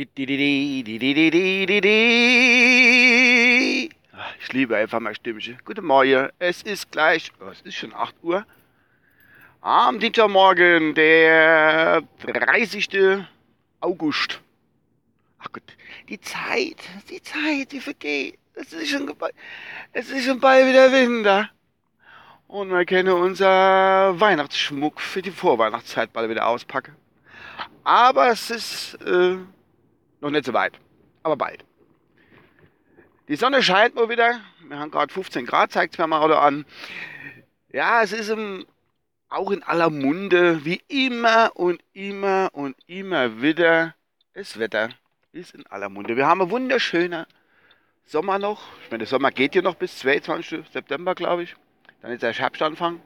Ich liebe einfach mein Stimmchen. Guten Morgen, es ist gleich, oh, es ist schon 8 Uhr. Am Dienstagmorgen, der 30. August. Ach Gott, die Zeit, die Zeit, die vergeht. Es ist schon, es ist schon bald wieder Winter. Und wir können unser Weihnachtsschmuck für die Vorweihnachtszeit bald wieder auspacken. Aber es ist äh, noch nicht so weit, aber bald. Die Sonne scheint mal wieder. Wir haben gerade 15 Grad, zeigt es mir mal an. Ja, es ist im, auch in aller Munde, wie immer und immer und immer wieder. Das Wetter ist in aller Munde. Wir haben einen wunderschönen Sommer noch. Ich meine, der Sommer geht ja noch bis 22. September, glaube ich. Dann ist der Herbstanfang.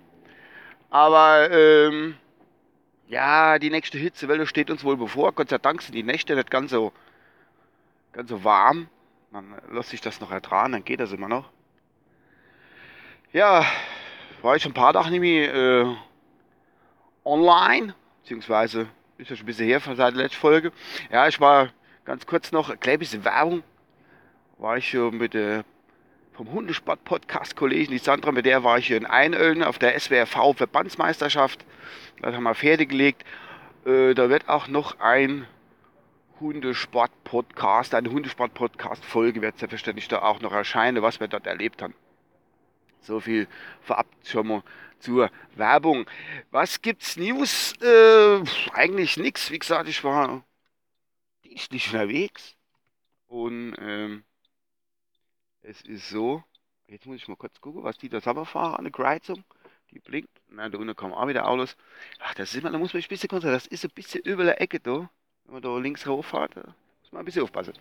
Aber ähm, ja, die nächste Hitzewelle steht uns wohl bevor. Gott sei Dank sind die Nächte nicht ganz so, ganz so warm. Man lässt sich das noch ertragen, dann geht das immer noch. Ja, war ich schon ein paar Tage nämlich äh, online, beziehungsweise ist ja schon ein bisschen her von seit der letzten Folge. Ja, ich war ganz kurz noch, ein klein bisschen Werbung, war ich schon mit der vom Hundesport-Podcast-Kollegen, die Sandra, mit der war ich hier in Einölden auf der SWRV-Verbandsmeisterschaft. Das haben wir fertig gelegt. Äh, da wird auch noch ein Hundesport-Podcast, eine Hundesport-Podcast-Folge wird selbstverständlich da auch noch erscheinen, was wir dort erlebt haben. So viel vorab schon mal zur Werbung. Was gibt's News? Äh, eigentlich nichts. Wie gesagt, ich war dienstlich unterwegs und ähm, es ist so, jetzt muss ich mal kurz gucken, was die da selber fahren an der Kreuzung. Die blinkt. Nein, da unten kommen auch wieder Autos. Ach, das immer, da muss man ein bisschen konzentrieren. Das ist ein bisschen über der Ecke da. Wenn man da links hochfährt, da muss man ein bisschen aufpassen.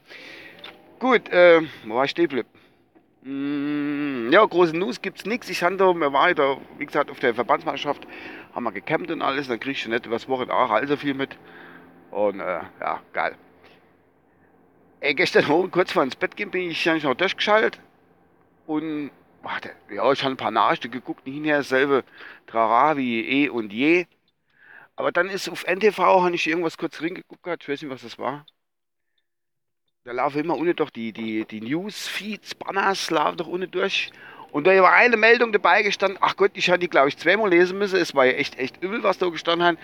Gut, äh, wo war ich stehen geblieben? Mm, ja, große News gibt's nichts. Ich hatte, wir waren da, wie gesagt, auf der Verbandsmannschaft, haben wir gecampt und alles. Dann kriegst du nicht übers Wochenende auch allzu viel mit. Und äh, ja, geil. Ey, gestern Morgen, kurz vor ins Bett gehen, bin ich noch durchgeschaltet. Und warte, ja, ich habe ein paar Nachrichten geguckt, nicht mehr dasselbe Trara wie eh und je. Aber dann ist auf NTV, habe ich irgendwas kurz reingeguckt, ich weiß nicht, was das war. Da laufen immer unten doch die, die, die News-Feeds, Banners laufen doch unten durch. Und da war eine Meldung dabei gestanden. Ach Gott, ich habe die, glaube ich, zweimal lesen müssen. Es war ja echt, echt übel, was da gestanden hat.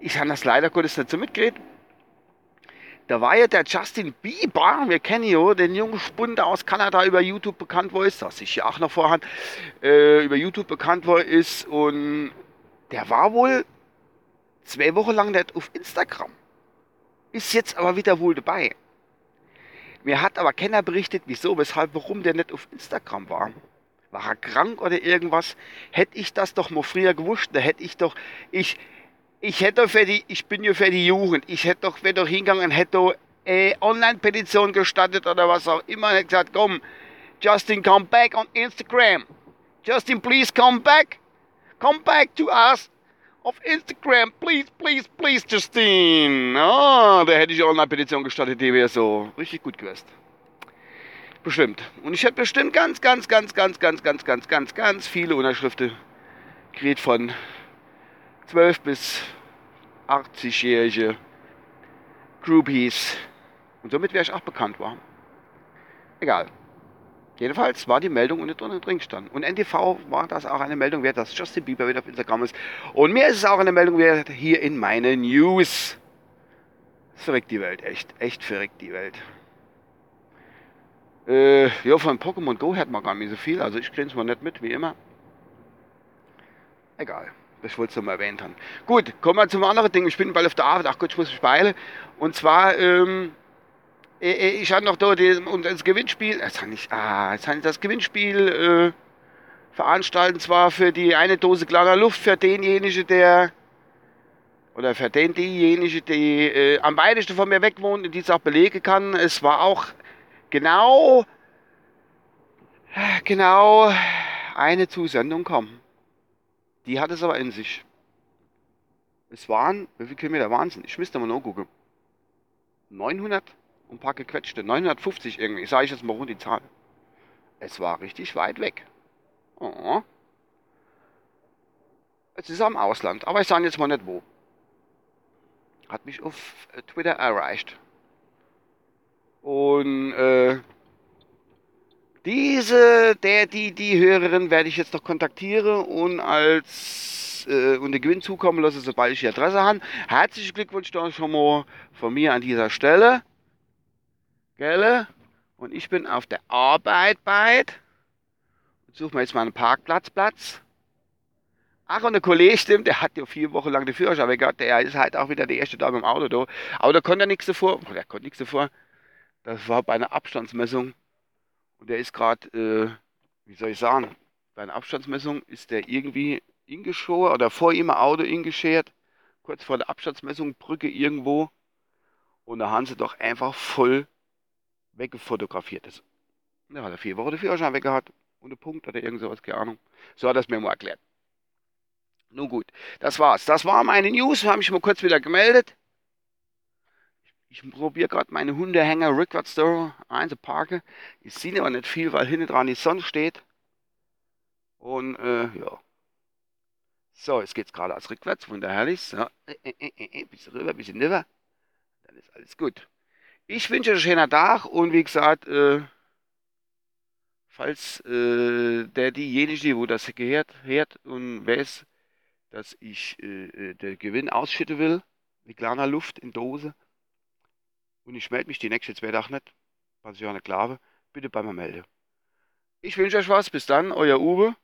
Ich habe das leider Gottes nicht so mitgekriegt. Da war ja der Justin Bieber, wir kennen ja den jungen Spund aus Kanada über YouTube bekannt wo ist, das ich ja auch noch vorhand, äh, über YouTube bekannt wo ist und der war wohl zwei Wochen lang nicht auf Instagram. Ist jetzt aber wieder wohl dabei. Mir hat aber keiner berichtet, wieso, weshalb, warum der nicht auf Instagram war. War er krank oder irgendwas? Hätte ich das doch mal früher gewusst, da hätte ich doch, ich, ich hätte für die, ich bin ja für die Jugend, ich hätte doch, wäre doch hingegangen, hätte äh, Online-Petition gestartet oder was auch immer, hätte gesagt, komm, Justin, come back on Instagram. Justin, please come back. Come back to us auf Instagram. Please, please, please, Justin. Oh, da hätte ich Online-Petition gestartet, die wäre so richtig gut gewesen. Bestimmt. Und ich hätte bestimmt ganz, ganz, ganz, ganz, ganz, ganz, ganz, ganz, ganz viele Unterschriften gekriegt von 12 bis 80-jährige Groupies. Und somit wäre ich auch bekannt worden. Egal. Jedenfalls war die Meldung unten drin, drin stand. Und NTV war das auch eine Meldung wert, dass Justin Bieber wieder auf Instagram ist. Und mir ist es auch eine Meldung wert hier in meinen News. Verrückt die Welt, echt, echt verrückt die Welt. Äh, ja, von Pokémon Go hört man gar nicht so viel, also ich kriege es mal nicht mit, wie immer. Egal. Das wollte ich mal erwähnt haben. Gut, kommen wir zum anderen Ding. Ich bin bald auf der Arbeit. Ach Gott, ich muss mich beeilen. Und zwar, ähm, ich hatte noch da die, und das Gewinnspiel, das kann ich, ah, jetzt ich das Gewinnspiel äh, veranstalten, zwar für die eine Dose kleiner Luft für denjenigen, der, oder für den diejenige, die äh, am weitesten von mir weg wohnt und die es auch belegen kann. Es war auch genau, genau eine Zusendung kommen. Die hat es aber in sich. Es waren, wie viele Kilometer es? Ich müsste mal nachgucken. 900 und ein paar gequetschte. 950 irgendwie. Sage ich jetzt mal rund die Zahl. Es war richtig weit weg. Oh. Es ist am Ausland, aber ich sage jetzt mal nicht wo. Hat mich auf äh, Twitter erreicht. Und äh, diese, der, die, die Hörerin werde ich jetzt noch kontaktieren und als äh, und den Gewinn zukommen lassen, sobald ich die Adresse habe. Herzlichen Glückwunsch da schon mal von mir an dieser Stelle. Gell? Und ich bin auf der Arbeit bald. Suche mir jetzt mal einen Parkplatzplatz. Ach, und der Kollege stimmt, der hat ja vier Wochen lang den Führerschein gehabt. Der ist halt auch wieder der erste Tag im Auto da. Aber da konnte er nichts davor. Der konnte nichts davor. Das war bei einer Abstandsmessung. Und der ist gerade, äh, wie soll ich sagen, bei einer Abstandsmessung ist der irgendwie ingeschoren oder vor ihm ein Auto ingeschert. Kurz vor der Abstandsmessung, Brücke irgendwo. Und da haben sie doch einfach voll weggefotografiert. Das, da hat er vier Wochen den Führerschein weggehabt. Ohne Punkt oder irgend sowas, keine Ahnung. So hat er es mir mal erklärt. Nun gut, das war's. Das war meine News. Habe mich mal kurz wieder gemeldet. Ich probiere gerade meine Hundehänger rückwärts da einzuparken. Ich sehe aber nicht viel, weil hinten dran die Sonne steht. Und äh, ja. So, jetzt geht's gerade als rückwärts. Wunderherrlich. So, äh, äh, äh, äh, bisschen rüber, bisschen rüber. Dann ist alles gut. Ich wünsche euch einen schönen Tag und wie gesagt, äh, falls äh, der diejenige, wo das gehört, hört und weiß, dass ich äh, äh den Gewinn ausschütten will, wie kleiner Luft in Dose, und ich melde mich die nächsten zwei Tage nicht, was ich auch nicht glaube, bitte bei mir melden. Ich wünsche euch was, bis dann, euer Uwe,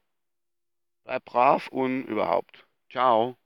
bleibt brav und überhaupt. Ciao.